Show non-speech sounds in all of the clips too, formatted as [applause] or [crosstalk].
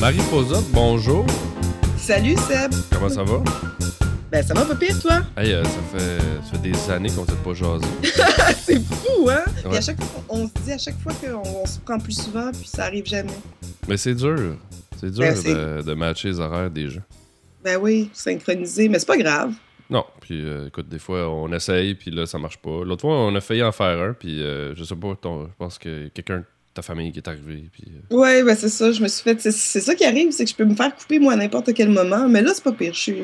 Marie Posotte, bonjour. Salut Seb. Comment ça va? Ben ça va pas pire toi? Hey, euh, ça, fait, ça fait des années qu'on s'est pas jasé. [laughs] c'est fou, hein? Puis Ouais. à chaque fois, on se dit à chaque fois qu'on on se prend plus souvent, puis ça arrive jamais. Mais c'est dur. C'est dur Ben, de, de matcher les horaires des gens. Ben oui, synchronisé, mais c'est pas grave. Non, puis euh, écoute, des fois, on essaye, puis là, ça marche pas. L'autre fois, on a failli en faire un, puis euh, je sais pas, ton- je pense que quelqu'un de ta famille qui est arrivé, puis... euh, Ouais, ben c'est ça, je me suis fait. C'est ça qui arrive, c'est que je peux me faire couper moi à n'importe quel moment, mais là c'est pas pire. Je suis,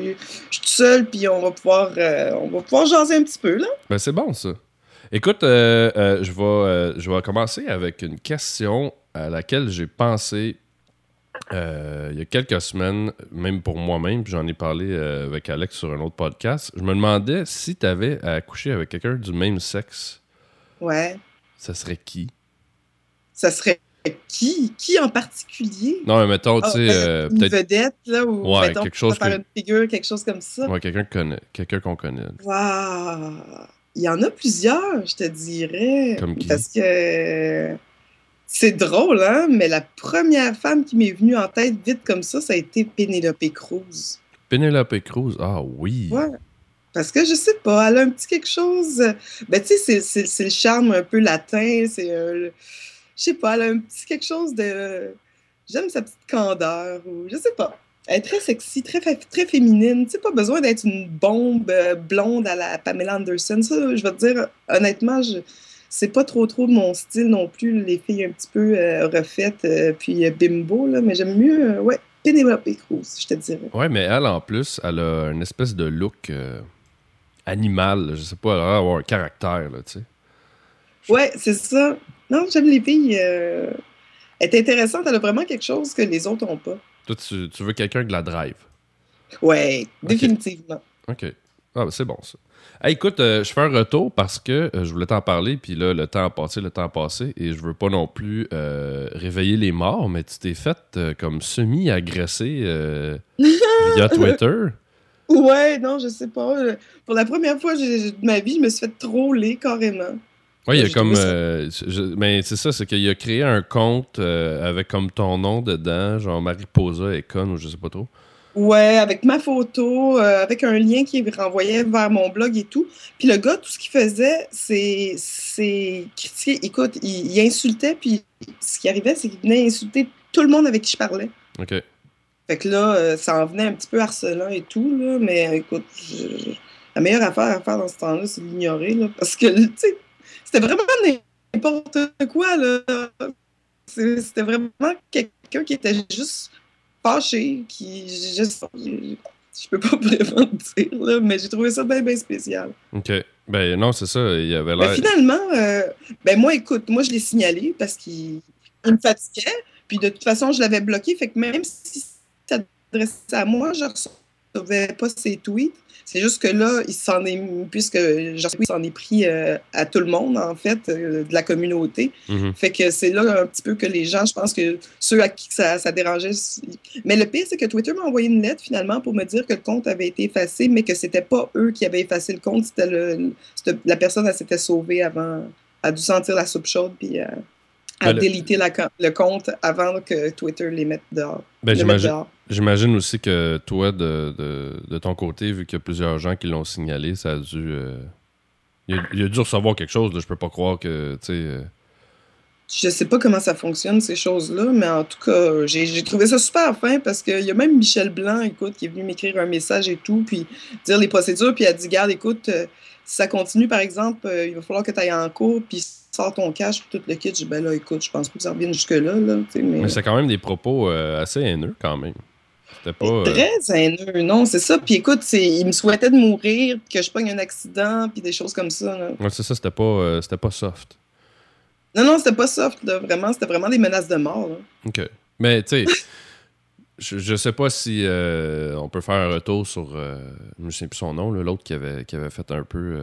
je suis seule, puis on va pouvoir, on va pouvoir jaser un petit peu là. Ben, c'est bon, ça. Écoute, je, vais, euh, je vais commencer avec une question à laquelle j'ai pensé euh, il y a quelques semaines, même pour moi-même, puis j'en ai parlé euh, avec Alex sur un autre podcast. Je me demandais si tu avais à coucher avec quelqu'un du même sexe, Ouais. ça serait qui? Ça serait qui, qui en particulier? Non, mais mettons, tu Ah, sais, ben, euh, une vedette là ou Ouais, mettons, quelque chose que- une figure, quelque chose comme ça. ouais, quelqu'un qu'on connaît. Quelqu'un qu'on connaît. Waouh! Il y en a plusieurs, je te dirais. Comme qui? Parce que c'est drôle, hein? Mais la première femme qui m'est venue en tête vite comme ça, ça a été Penelope Cruz. Penelope Cruz, ah oui. Ouais. Parce que je sais pas, elle a un petit quelque chose. Ben, tu sais, c'est- le charme un peu latin. C'est. euh, je sais pas, elle a un petit quelque chose de. J'aime sa petite candeur. Ou je sais pas. Elle est très sexy, très, très féminine. Tu sais, pas besoin d'être une bombe euh, blonde à la Pamela Anderson. Ça, je vais te dire, honnêtement, je. C'est pas trop trop de mon style non plus, les filles un petit peu euh, refaites, euh, puis euh, bimbo, là, mais j'aime mieux, ouais, Penelope Cruz, je te dirais. Ouais, mais elle, en plus, elle a une espèce de look animal. là. Je sais pas, elle a un caractère, là, tu sais. Ouais, c'est ça. Non, j'aime les filles. Elle est intéressante, elle a vraiment quelque chose que les autres n'ont pas. Toi, tu, tu veux quelqu'un de la drive? Ouais, définitivement. OK. Ah, ben c'est bon, ça. Hey, écoute, euh, je fais un retour parce que euh, je voulais t'en parler, puis là, le temps a passé, le temps a passé, et je veux pas non plus euh, réveiller les morts, mais tu t'es fait euh, comme semi-agressé euh, via [laughs] Twitter. Ouais, non, je sais pas. Pour la première fois de ma vie, je me suis fait troller carrément. Oui, il y a comme. euh, je- mais c'est ça, c'est qu'il a créé un compte avec comme ton nom dedans, genre Mariposa et con ou je sais pas trop. Ouais, avec ma photo, euh, avec un lien qui renvoyait vers mon blog et tout. Puis le gars, tout ce qu'il faisait, c'est c'est critiquer. Écoute, il, il insultait, puis ce qui arrivait, c'est qu'il venait insulter tout le monde avec qui je parlais. OK. Fait que là, euh, ça en venait un petit peu harcelant et tout, là, mais écoute, je- la meilleure affaire à faire dans ce temps-là, c'est de l'ignorer, là, parce que, tu sais, c'était vraiment n'importe quoi, là. C'était vraiment quelqu'un qui était juste fâché, qui, je, je, je peux pas [laughs] vraiment dire, là, mais j'ai trouvé ça bien, bien spécial. OK. Ben non, c'est ça, il avait Mais l'air. finalement, euh, ben moi, écoute, moi, je l'ai signalé parce qu'il il me fatiguait. Puis de toute façon, je l'avais bloqué. Fait que même si s'adressait à moi, je ne recevais pas ses tweets. C'est juste que là, il s'en est, puisque il s'en est pris euh, à tout le monde, en fait, euh, de la communauté. Mhm. Fait que c'est là un petit peu que les gens, je pense que ceux à qui ça, ça dérangeait. Mais le pire, c'est que Twitter m'a envoyé une lettre finalement pour me dire que le compte avait été effacé, mais que c'était pas eux qui avaient effacé le compte, c'était- la personne, elle s'était sauvée avant, a dû sentir la soupe chaude, puis euh, a Ben, la co- le compte avant que Twitter les mette dehors. Ben, j'imagine, aussi que toi, de, de, de ton côté, vu qu'il y a plusieurs gens qui l'ont signalé, ça a dû. euh, il, a, il a dû recevoir quelque chose. Là. Je peux pas croire que. tu sais, euh, Je sais pas comment ça fonctionne, ces choses-là, mais en tout cas, j'ai trouvé ça super fin parce qu'il y a même Michel Blanc, écoute, qui est venu m'écrire un message et tout, puis dire les procédures, puis elle dit Garde, écoute, euh, si ça continue, par exemple, euh, il va falloir que tu ailles en cours, puis sors ton cash, tout le kit. Je dis Ben là, écoute, je pense pas que ça revienne jusque-là, là, mais. Mais c'est quand même des propos euh, assez haineux, quand même. C'était pas. euh, Très haineux, non, c'est ça. Puis écoute, il me souhaitait de mourir, que je pogne un accident, puis des choses comme ça. là. ouais, c'est ça, c'était pas, euh, c'était pas soft. Non, non, c'était pas soft, là, vraiment. C'était vraiment des menaces de mort. là. OK. Mais, tu sais, [laughs] je, je sais pas si euh, on peut faire un retour sur. je ne sais plus son nom, l'autre qui avait, qui avait fait un peu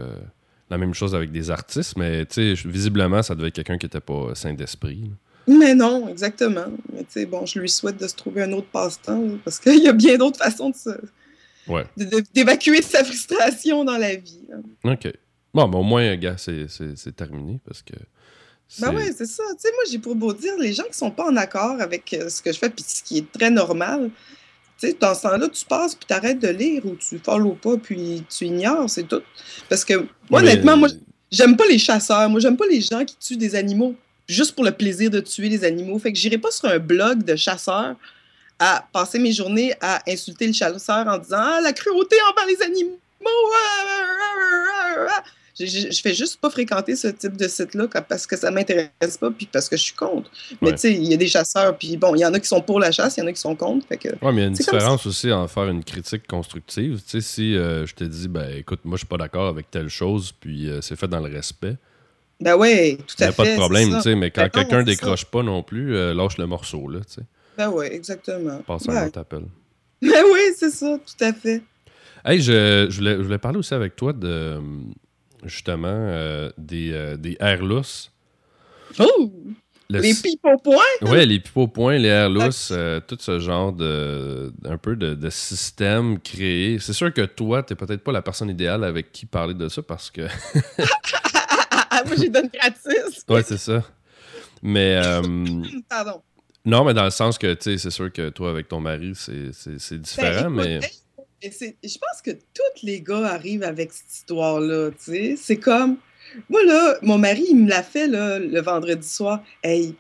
la même chose avec des artistes, mais, visiblement, ça devait être quelqu'un qui était pas sain d'esprit. Mais non, exactement. Mais bon, je lui souhaite de se trouver un autre passe-temps parce qu'il y a bien d'autres façons de se, Ouais. d'évacuer sa frustration dans la vie. là. OK. Bon, mais au moins, gars, c'est c'est- c'est terminé parce que. Ben ouais, c'est ça. Tu sais, moi, j'ai pour beau dire, les gens qui sont pas en accord avec euh, ce que je fais, puis ce qui est très normal, sais, dans ce temps-là, tu passes, puis t'arrêtes de lire, ou tu follow pas, puis tu ignores, c'est tout. Parce que, moi, mais- honnêtement, moi, j'aime pas les chasseurs. Moi, j'aime pas les gens qui tuent des animaux juste pour le plaisir de tuer les animaux. Fait que j'irai pas sur un blog de chasseurs à passer mes journées à insulter le chasseur en disant Ah, la cruauté envers les animaux! ah, ah, ah, ah. Je, je- fais juste pas fréquenter ce type de site-là parce que ça m'intéresse pas puis parce que je suis contre. Mais Ouais. tu sais, il y a des chasseurs, puis bon, il y en a qui sont pour la chasse, il y en a qui sont contre. Fait que, Ouais, mais il y a une différence aussi en faire une critique constructive. Tu sais, si euh, je te dis, ben écoute, moi je suis pas d'accord avec telle chose, puis euh, c'est fait dans le respect, ben ouais, tout il n'y à a fait. pas de problème, tu sais, mais quand Ben quelqu'un décroche pas non plus, euh, lâche le morceau, là, tu sais. Ben ouais, exactement. Passe à un autre appel. ben oui, c'est ça, tout à fait. Hey, je, je, voulais, je voulais parler aussi avec toi de justement euh, des, euh, des airs lousses. Oh! Le Les s- pipes au point? Ouais, les point, les airs lousses, euh, tout ce genre de un peu de, de système créé. C'est sûr que toi, t'es peut-être pas la personne idéale avec qui parler de ça parce que [laughs] Moi, j'ai donné gratis. [laughs] ouais, c'est ça. Mais euh, Pardon. non, mais dans le sens que tu sais, c'est sûr que toi avec ton mari, c'est c'est différent, Ben, mais je pense que tous les gars arrivent avec cette histoire-là, tu sais. C'est comme... Moi, là, mon mari, il me l'a fait, là, le vendredi soir. Hey,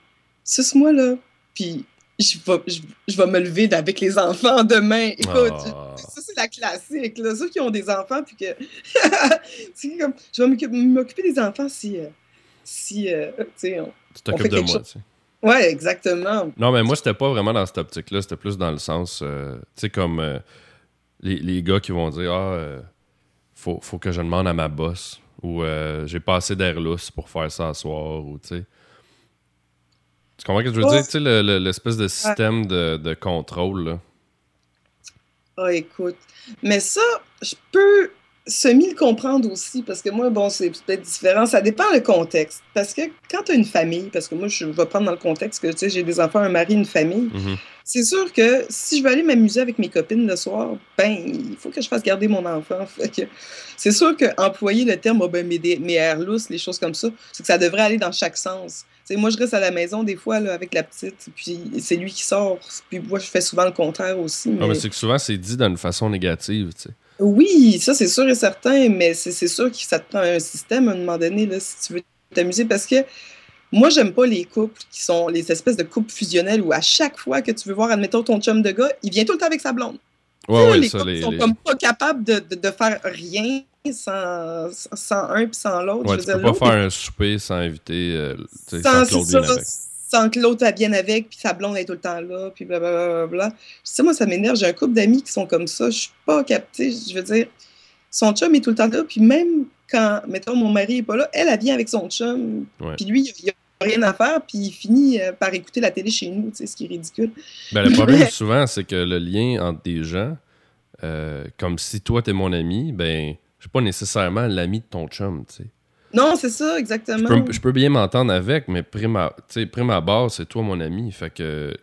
suce-moi, là, puis je vais, je, je vais me lever avec les enfants demain. Écoute, Ah. ça, c'est la classique, là. Ceux qui ont des enfants, puis que... [laughs] c'est comme, je vais m'occuper- des enfants si... euh, si, euh, tu sais, on- tu t'occupes fait de moi. chose. tu sais. Ouais, exactement. Non, mais moi, c'était pas vraiment dans cette optique-là. C'était plus dans le sens, euh, tu sais, comme euh, les, les gars qui vont dire Ah, euh, faut, faut que je demande à ma boss ou euh, j'ai pas assez d'air lousse pour faire ça ce soir ou tu sais. Tu comprends ce que je veux dire? Tu sais, le- le- l'espèce de système de, de contrôle, là. Ah, écoute. Mais ça, je peux semi le comprendre aussi, parce que moi, bon, c'est peut-être différent. Ça dépend le contexte. Parce que quand tu as une famille, parce que moi, je vais prendre dans le contexte que, tu sais, j'ai des enfants, un mari, une famille, Mhm. C'est sûr que si je veux aller m'amuser avec mes copines le soir, ben, il faut que je fasse garder mon enfant. [laughs] C'est sûr qu'employer le terme, oh, ben, mes, mes airs lousses, les choses comme ça, c'est que ça devrait aller dans chaque sens. Tu sais, moi, je reste à la maison des fois là, avec la petite, puis c'est lui qui sort. Puis moi, je fais souvent le contraire aussi. Non, mais c'est que souvent, c'est dit d'une façon négative. Oui, ça c'est sûr et certain, mais c'est c'est sûr que ça te prend un système à un moment donné là, si tu veux t'amuser parce que moi j'aime pas les couples qui sont les espèces de couples fusionnels où à chaque fois que tu veux voir, admettons ton chum de gars, il vient tout le temps avec sa blonde. Ouais, ouais, les ça, couples les. sont les- comme pas capables de, de, de faire rien sans, sans un puis sans l'autre. Ouais, tu peux pas l'autre, faire un souper sans inviter, euh, sans, sans c'est ça, vienne avec. sans que l'autre vienne avec, puis sa blonde est tout le temps là, puis blablabla. Tu sais, moi, ça m'énerve. J'ai un couple d'amis qui sont comme ça. Je suis pas captée. Je veux dire, son chum est tout le temps là, puis même quand, mettons, mon mari est pas là, elle, elle vient avec son chum, puis lui, il a rien à faire, puis il finit euh, par écouter la télé chez nous, ce qui est ridicule. Ben, le problème, souvent, c'est que le lien entre des gens, euh, comme si toi, t'es mon ami, ben, je suis pas nécessairement l'ami de ton chum, tu sais. Non, c'est ça, Je exactement. peux, je peux bien m'entendre avec, mais prime à, prime abord, c'est toi mon ami. Fait que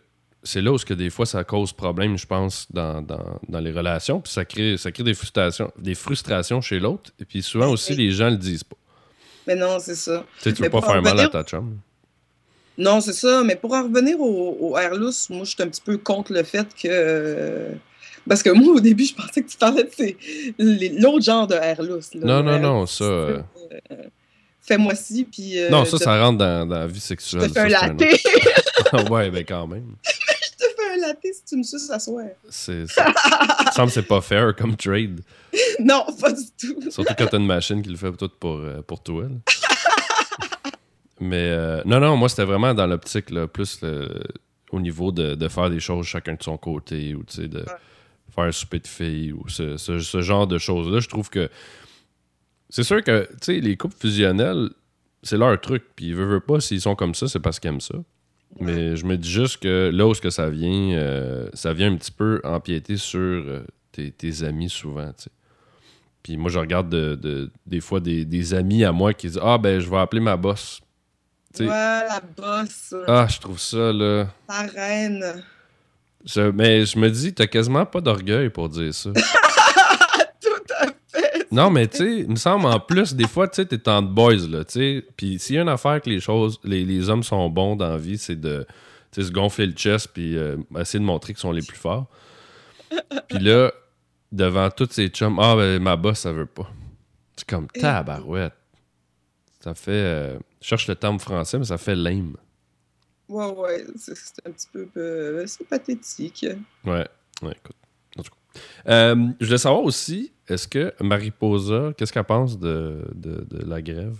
c'est là où ce que des fois ça cause problème, je pense, dans, dans, dans les relations. Puis ça crée, ça crée des frustrations, des frustrations chez l'autre. Et puis souvent aussi, les gens le disent pas. Mais non, c'est ça. Tu sais, tu veux pas faire mal à ta chum. Non, c'est ça. Mais pour en revenir au, au air loose, moi, je suis un petit peu contre le fait que. euh, Parce que moi, au début, je pensais que tu parlais de ces- l'autre genre de air loose. là. Non, non, Air non, ça, euh, euh, Fais-moi ci, puis. euh, non, ça, je- ça rentre dans, dans la vie Je sexuelle. te fais un latte. [laughs] ouais, ben quand même. Un latte si tu me suces à soir. C'est, il me semble que c'est pas fair comme trade. [laughs] non, pas du tout. Surtout quand t'as une machine qui le fait tout pour, euh, pour toi. là. Mais euh, non, non, moi c'était vraiment dans l'optique plus le- au niveau de, de faire des choses chacun de son côté ou de faire un souper de filles ou ce, ce- ce genre de choses-là. Je trouve que c'est sûr que tu sais, les couples fusionnels, c'est leur truc. Puis ils veulent, veulent pas, s'ils sont comme ça, c'est parce qu'ils aiment ça. Mais je me dis juste que là où ce que ça vient, euh, ça vient un petit peu empiéter sur euh, tes, tes amis souvent, tu sais. Puis moi, je regarde de, de- des fois des, des amis à moi qui disent Ah, ben, je vais appeler ma boss. T'sais- Ouais, la bosse. Ah, je trouve ça, là. La reine. Je- mais je me dis, t'as quasiment pas d'orgueil pour dire ça. [laughs] Non, mais tu sais, il me semble en plus, des fois, tu sais, t'es en boys, là, tu sais. Puis s'il y a une affaire que les choses, les, les hommes sont bons dans la vie, c'est de tu sais, se gonfler le chest puis euh, essayer de montrer qu'ils sont les plus forts. Puis là, devant tous ces chums, ah, ben ma boss, ça veut pas. C'est comme tabarouette. Ça fait. euh, je cherche le terme français, mais ça fait lame. Ouais, ouais, c'est c'est un petit peu. euh, c'est pathétique. Ouais, ouais, écoute. Euh, je voulais savoir aussi, est-ce que Mariposa, qu'est-ce qu'elle pense de, de, de la grève?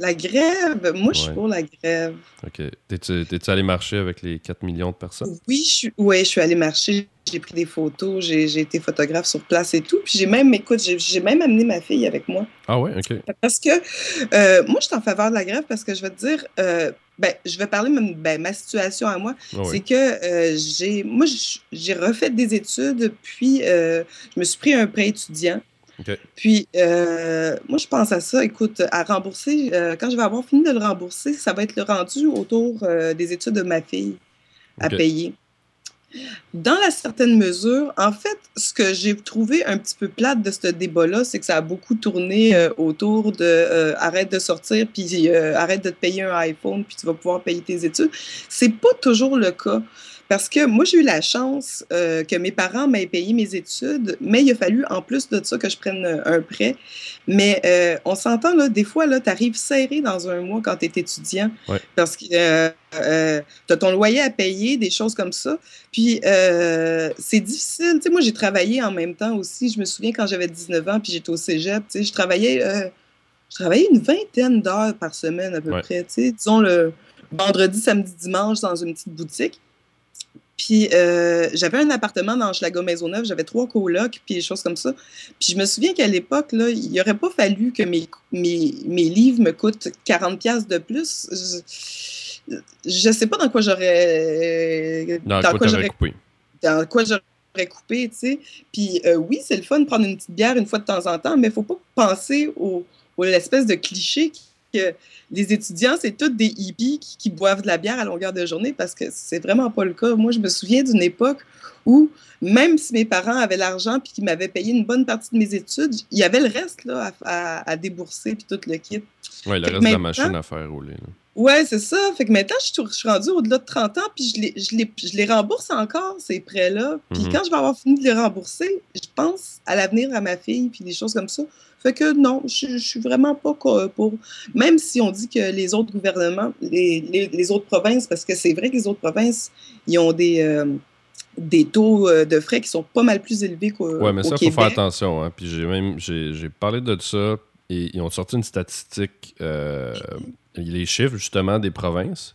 La grève, moi, je suis Ouais. pour la grève. Ok. T'es-tu allé marcher avec les 4 millions de personnes? Oui, je suis, ouais, je suis allée marcher, j'ai pris des photos, j'ai été photographe sur place et tout. Puis j'ai même, écoute, j'ai j'ai même amené ma fille avec moi. Ah ouais, ok. Parce que euh, moi, je suis en faveur de la grève parce que je vais te dire, euh, ben, je vais parler de ben, ma situation à moi. Ah. C'est que euh, j'ai, moi, j'ai refait des études, puis euh, je me suis pris un prêt étudiant. Puis, euh, moi, je pense à ça, écoute, à rembourser, quand je vais avoir fini de le rembourser, ça va être le rendu autour des études de ma fille à payer. Dans la certaine mesure, en fait, ce que j'ai trouvé un petit peu plate de ce débat-là, c'est que ça a beaucoup tourné euh, autour de euh, arrête de sortir, puis euh, arrête de te payer un iPhone, puis tu vas pouvoir payer tes études. C'est pas toujours le cas. Parce que moi, j'ai eu la chance euh, que mes parents m'aient payé mes études, mais il a fallu en plus de ça que je prenne euh, un prêt. Mais euh, on s'entend, là, des fois, tu arrives serré dans un mois quand tu es étudiant. Ouais. Parce que euh, tu as ton loyer à payer, des choses comme ça. Puis c'est difficile. Tu sais, moi, j'ai travaillé en même temps aussi. Je me souviens quand j'avais 19 ans, puis j'étais au cégep. Tu sais, je travaillais, je travaillais une vingtaine d'heures par semaine à peu Ouais. près. Tu sais, disons le vendredi, samedi, dimanche dans une petite boutique. Puis euh, j'avais un appartement dans Schlager Maisonneuve, j'avais trois colocs, puis des choses comme ça. Puis je me souviens qu'à l'époque, là, il n'aurait pas fallu que mes, mes, mes livres me coûtent 40$ piastres de plus. Je ne sais pas dans quoi j'aurais. Dans quoi j'aurais coupé? dans quoi j'aurais coupé, tu sais. Puis euh, oui, c'est le fun de prendre une petite bière une fois de temps en temps, mais il ne faut pas penser au, au l'espèce de cliché qui- que les étudiants, c'est tous des hippies qui, qui boivent de la bière à longueur de journée parce que c'est vraiment pas le cas. Moi, je me souviens d'une époque où même si mes parents avaient l'argent puis qu'ils m'avaient payé une bonne partie de mes études, il y avait le reste là, à, à- à débourser puis tout le kit. Ouais, le reste de la machine à faire rouler. là. Ouais, c'est ça. Fait que maintenant, je suis, je suis rendue au-delà de 30 ans, puis je les, je, les, je les rembourse encore, ces prêts-là. Puis Mhm. quand je vais avoir fini de les rembourser, je pense à l'avenir à ma fille, puis des choses comme ça. Fait que non, je, je suis vraiment pas pour. Même si on dit que les autres gouvernements, les, les, les autres provinces, parce que c'est vrai que les autres provinces, ils ont des, euh, des taux euh, de frais qui sont pas mal plus élevés qu'au Ouais, mais au ça, il faut Québec. faire attention. Hein. Puis j'ai même j'ai j'ai parlé de ça et ils ont sorti une statistique, euh, les chiffres justement des provinces.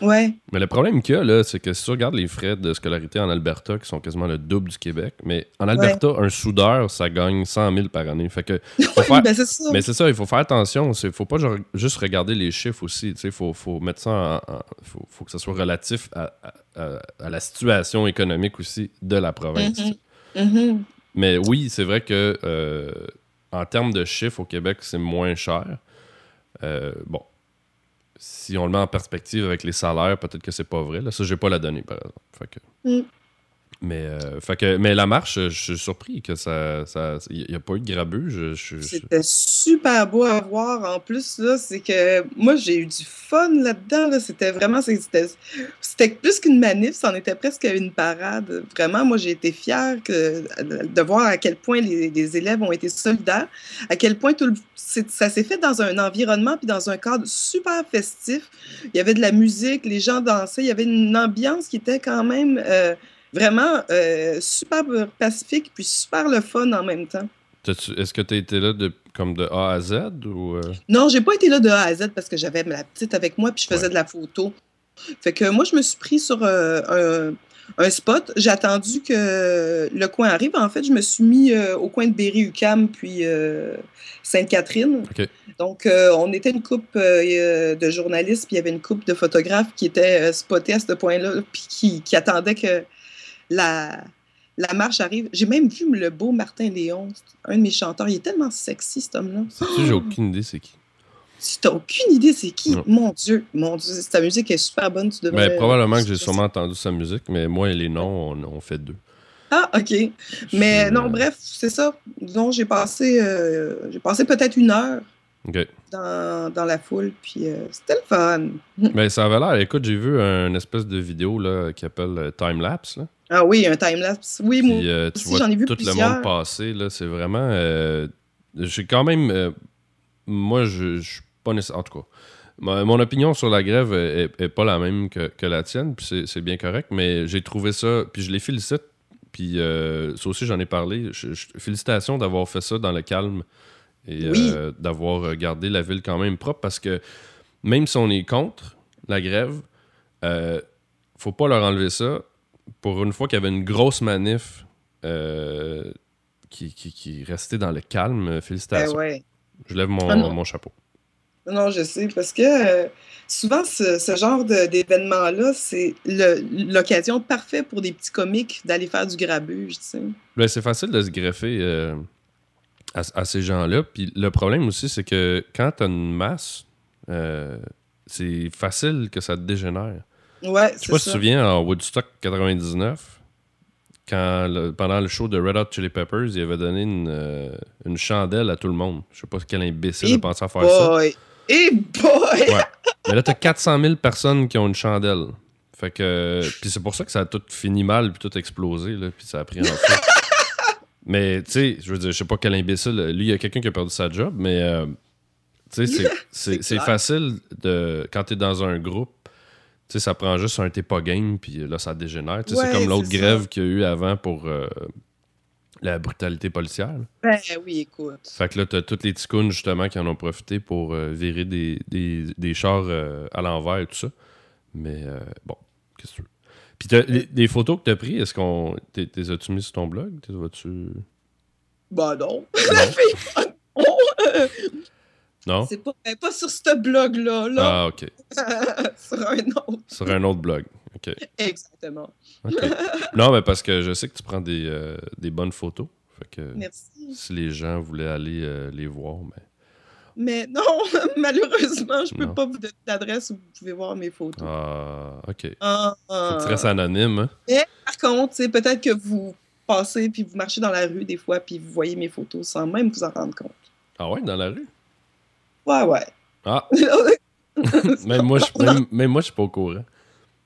Ouais. Mais le problème qu'il y a, là, c'est que si tu regardes les frais de scolarité en Alberta, qui sont quasiment le double du Québec, mais en Alberta, un soudeur, ça gagne 100 000 par année. Fait que, [laughs] faut faire- Ben, c'est ça. mais c'est ça, il faut faire attention. Il faut pas juste regarder les chiffres aussi. Il faut, faut mettre ça en. en- faut, faut que ça soit relatif à, à- la situation économique aussi de la province. Mhm. Mhm. Mais oui, c'est vrai que euh, en termes de chiffres au Québec, c'est moins cher. Euh, bon, si on le met en perspective avec les salaires, peut-être que c'est pas vrai. Là, ça, j'ai pas la donnée, par exemple. Mm. Mais, euh, mais la marche, je suis surpris que ça. Il n'y a pas eu de grabuge. C'était super beau à voir. En plus, là, c'est que moi, j'ai eu du fun là-dedans. là. C'était vraiment, c'était plus qu'une manif, c'en était presque une parade. Vraiment, moi, j'ai été fière que, de voir à quel point les, élèves ont été solidaires, à quel point tout ça s'est fait dans un environnement puis dans un cadre super festif. Il y avait de la musique, les gens dansaient, il y avait une ambiance qui était quand même euh, vraiment euh, super pacifique puis super le fun en même temps. Est-ce que tu as été là de, comme de A à Z ou. euh? Non, j'ai pas été là de A à Z parce que j'avais la petite avec moi puis je faisais Ouais. de la photo. Fait que moi, je me suis pris sur euh, un, un spot. J'ai attendu que le coin arrive. En fait, je me suis mis euh, au coin de Berry-UQAM puis euh, Sainte-Catherine. Donc, on était une couple euh, de journalistes puis il y avait une couple de photographes qui étaient spotés à ce point-là puis qui, qui attendaient que la, la marche arrive. J'ai même vu le beau Martin Léon, un de mes chanteurs. Il est tellement sexy, cet homme-là. J'ai aucune idée c'est qui. Tu n'as aucune idée c'est qui? Non. Mon Dieu, mon Dieu, ta musique est super bonne, tu devrais... Ben, probablement que j'ai sûrement entendu sa musique, mais moi et les noms, on, on fait deux. Ah, OK. Mais non, bref, c'est ça. Disons, j'ai passé, euh, j'ai passé peut-être une heure dans, dans la foule, puis euh, c'était le fun. Ben, ça avait l'air. Écoute, j'ai vu une espèce de vidéo là, qui appelle euh, Time Lapse. Là. Ah oui, un time-lapse. Oui, moi. Euh, tu aussi, vois j'en ai vu tout le monde passer. Là, c'est vraiment. euh, j'ai quand même. euh, moi, je je suis pas nécessairement. En tout cas, ma- mon opinion sur la grève est, est pas la même que, que la tienne, puis c'est- c'est bien correct, mais j'ai trouvé ça. Puis je les félicite. Puis ça aussi, j'en ai parlé. Je- je- félicitations d'avoir fait ça dans le calme et Oui. d'avoir gardé la ville quand même propre parce que même si on est contre la grève, faut pas leur enlever ça. Pour une fois qu'il y avait une grosse manif euh, qui, qui, qui restait dans le calme, Ben félicitations. ouais. Je lève mon, Ah mon chapeau. Non, je sais, parce que euh, souvent, ce, ce genre d'événement-là, c'est l'occasion parfaite pour des petits comiques d'aller faire du grabuge, tu sais. Ben, c'est facile de se greffer euh, à, à ces gens-là. Puis le problème aussi, c'est que quand tu as une masse, euh, c'est facile que ça te dégénère. Ouais, Je sais pas si tu ça. te souviens, en Woodstock 99, quand le- pendant le show de Red Hot Chili Peppers, il avait donné une, euh, une chandelle à tout le monde. Je sais pas quel imbécile Et a pensé à faire ça. Boy! Et boy! Ouais. [laughs] Mais là, t'as 400 000 personnes qui ont une chandelle. Fait que. Puis c'est pour ça que ça a tout fini mal, puis tout explosé, là, puis ça a pris en feu. [laughs] mais, tu sais, je veux dire, je sais pas quel imbécile. Lui, il y a quelqu'un qui a perdu sa job, mais. euh, tu sais, c'est- [laughs] facile de. Quand t'es dans un groupe, sais, ça prend juste un t'es pas game, puis là, ça dégénère. Tu sais, Ouais, c'est comme l'autre grève qu'il y a eu avant pour euh, la brutalité policière. là. Ben oui, écoute. Fait que là, t'as toutes les ticounes, justement, qui en ont profité pour euh, virer des, des, des chars euh, à l'envers et tout ça. Mais bon, qu'est-ce que tu veux? Puis les, les photos que t'as prises, est-ce qu'on. t'es- T'es as-tu mis sur ton blog? T'es vas-tu? Ben non. Non? [laughs] Non? c'est pas, ben, pas sur ce blog-là, là. Ah, ok. [laughs] sur un autre. Sur un autre blog. Ok. Exactement. non, mais parce que je sais que tu prends des, euh, des bonnes photos. Fait que Merci. si les gens voulaient aller euh, les voir, mais. Mais non, [laughs] malheureusement, je peux Non. pas vous donner l'adresse où vous pouvez voir mes photos. Ah, ok. Ah, Faut ah. que tu restes anonyme, hein? Par contre, peut-être que vous passez puis vous marchez dans la rue des fois puis vous voyez mes photos sans même vous en rendre compte. Ah ouais, dans la rue? Ouais, ouais. Ah, [laughs] même moi, je, même, même moi, je suis pas au courant.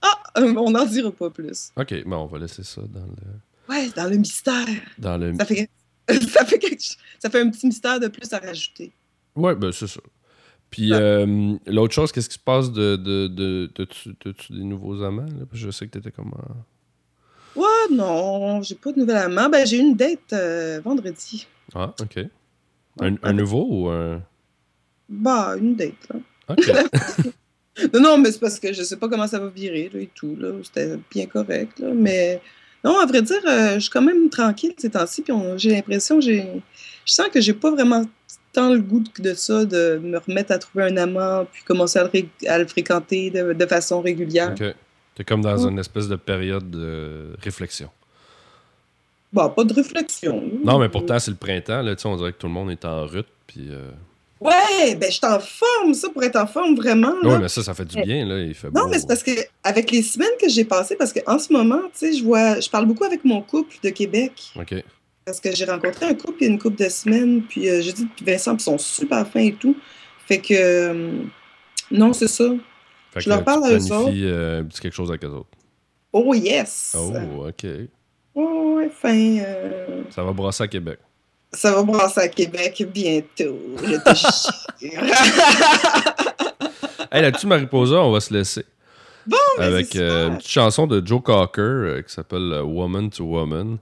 Ah, euh, on n'en dira pas plus. Ok, bon, on va laisser ça dans le. Ouais, dans le mystère. Dans le... Ça fait, [laughs] ça fait, quelque ch- ça fait un petit mystère de plus à rajouter. Ouais, ben c'est ça. Puis Ouais. euh, l'autre chose, qu'est-ce qui se passe de. de, de, de, de- de- des nouveaux amants? Là? Je sais que t'étais comme. en- Ouais, non, j'ai pas de nouvelle amant. Ben, j'ai eu une date euh, vendredi. Ah, ok. Un, un nouveau ou un. Bah, une date, là. [laughs] Non, non, mais c'est parce que je sais pas comment ça va virer, là, et tout, là. C'était bien correct, là. Mais non, à vrai dire, euh, je suis quand même tranquille ces temps-ci, puis j'ai l'impression, j'ai... Je sens que j'ai pas vraiment tant le goût de, de ça, de me remettre à trouver un amant, puis commencer à le, ré- à le fréquenter de, de façon régulière. ok. T'es comme dans Ouais. une espèce de période de réflexion. Bah, pas de réflexion. Non, mais pourtant, c'est le printemps, là, on dirait que tout le monde est en rut, puis. euh, Ouais, ben, je suis en forme, ça, pour être en forme, vraiment. Ouais, mais ça, ça fait du bien, là, il fait Non, beau. mais c'est parce que avec les semaines que j'ai passées, parce qu'en ce moment, tu sais, je vois, je parle beaucoup avec mon couple de Québec, Ok. parce que j'ai rencontré un couple il y a une couple de semaines, puis euh, j'ai dit, puis Vincent, puis ils sont super fins et tout. Fait que, euh, non, c'est ça. Fait Je que leur parle à eux planifies euh, quelque chose avec eux autres. Oh yes! Oh, ok. Oh, ouais, fin. euh, Ça va brasser à Québec. Ça va brasser à Québec bientôt. Je te jure. [laughs] Hey, là-dessus, Mariposa, on va se laisser. Bon, ben, avec euh, une petite chanson de Joe Cocker euh, qui s'appelle euh, Woman to Woman.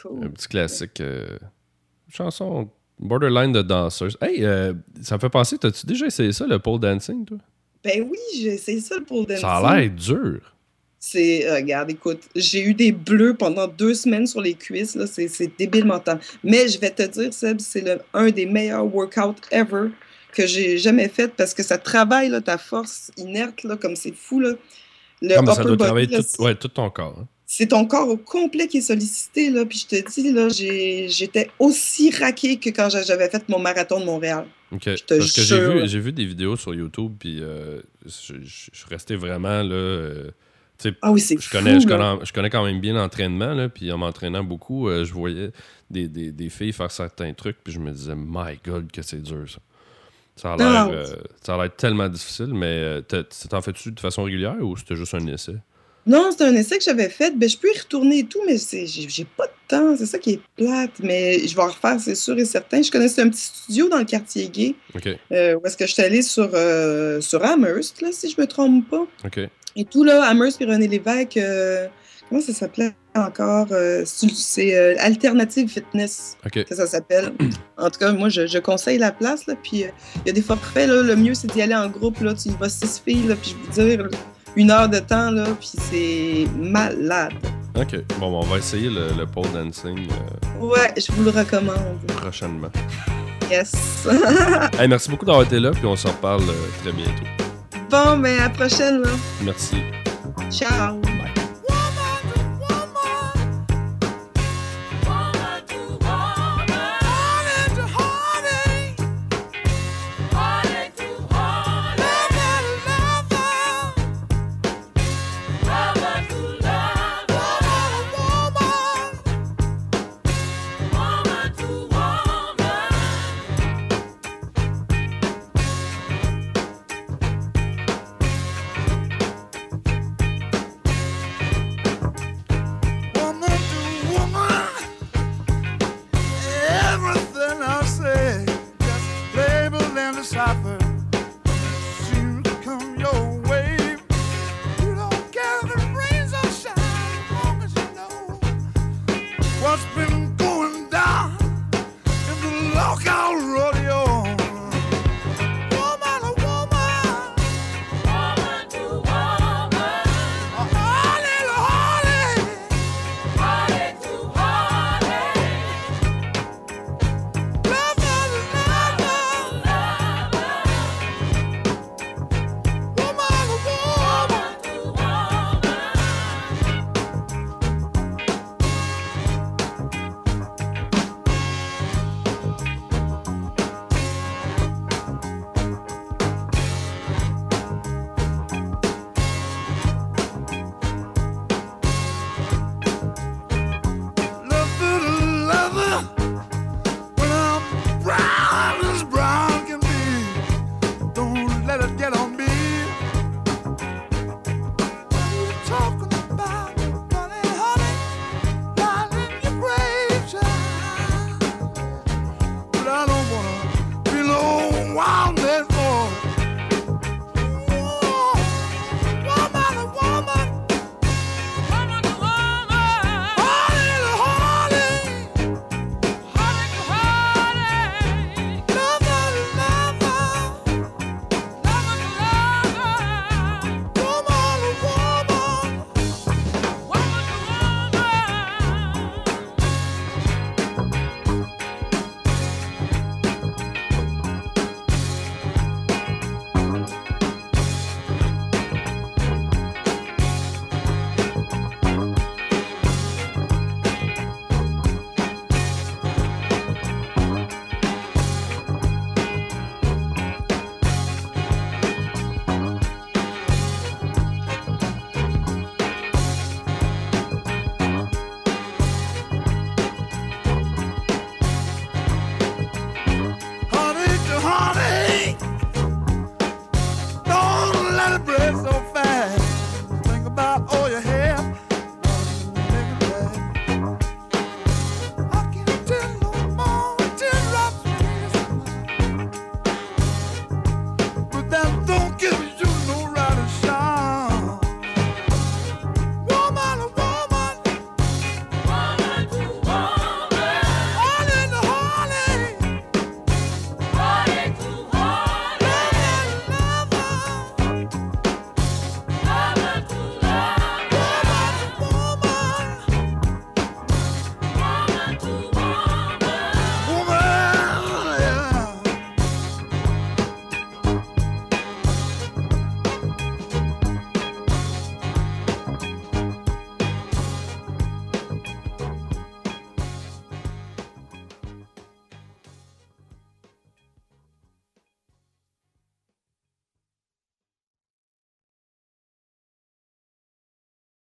Cool. Un petit classique. euh, chanson borderline de danseuse. Hey, ça me fait penser, t'as-tu déjà essayé ça, le pole dancing, toi? Ben oui, j'ai essayé ça le Ça a dancing. l'air dur. C'est, euh, regarde, écoute, j'ai eu des bleus pendant deux semaines sur les cuisses, là, c'est, c'est débile mental. Mais je vais te dire, Seb, c'est le, un des meilleurs workouts ever que j'ai jamais fait parce que ça travaille là, ta force inerte, là, comme c'est fou. Là. Le Comme Ah, ça upper doit body, travailler là, tout, ouais, tout ton corps. hein. c'est ton corps au complet qui est sollicité. Là, puis je te dis, là, j'ai, j'étais aussi raquée que quand j'a- j'avais fait mon marathon de Montréal. Je te Parce que j'ai jure. vu, j'ai vu des vidéos sur YouTube, puis euh, je, je- je suis resté vraiment là. euh, Ah oui, c'est je connais, je, fou, connais, je connais quand même bien l'entraînement, là, puis en m'entraînant beaucoup, euh, je voyais des, des, des filles faire certains trucs, puis je me disais, my God, que c'est dur, ça. Ça a l'air, euh, ça a l'air tellement difficile, mais euh, t'en fais-tu de façon régulière ou c'était juste un essai? Non, c'est un essai que j'avais fait. Ben, je peux y retourner et tout, mais c'est- j'ai j'ai pas de temps. C'est ça qui est plate. Mais je vais en refaire, c'est sûr et certain. Je connaissais un petit studio dans le quartier gay Ok, euh, où est-ce que je suis allée sur, euh, sur Amherst, là, si je me trompe pas. ok. Et tout là, Amherst puis René Lévesque, euh, comment ça s'appelait encore? Euh, c'est c'est, euh, Alternative Fitness, que ça s'appelle. En tout cas, moi, je, je conseille la place. Là, puis euh, il y a des forfaits, là, le mieux, c'est d'y aller en groupe. Là, tu y vas six filles, là, puis je veux dire, une heure de temps, là, puis c'est malade. Ok. Bon, bon, on va essayer le, le pole dancing euh, Ouais, je vous le recommande. prochainement. Yes. [laughs] Hey, merci beaucoup d'avoir été là, puis on s'en reparle euh, très bientôt. Bon, ben à la prochaine. Là. Merci. Ciao. let it get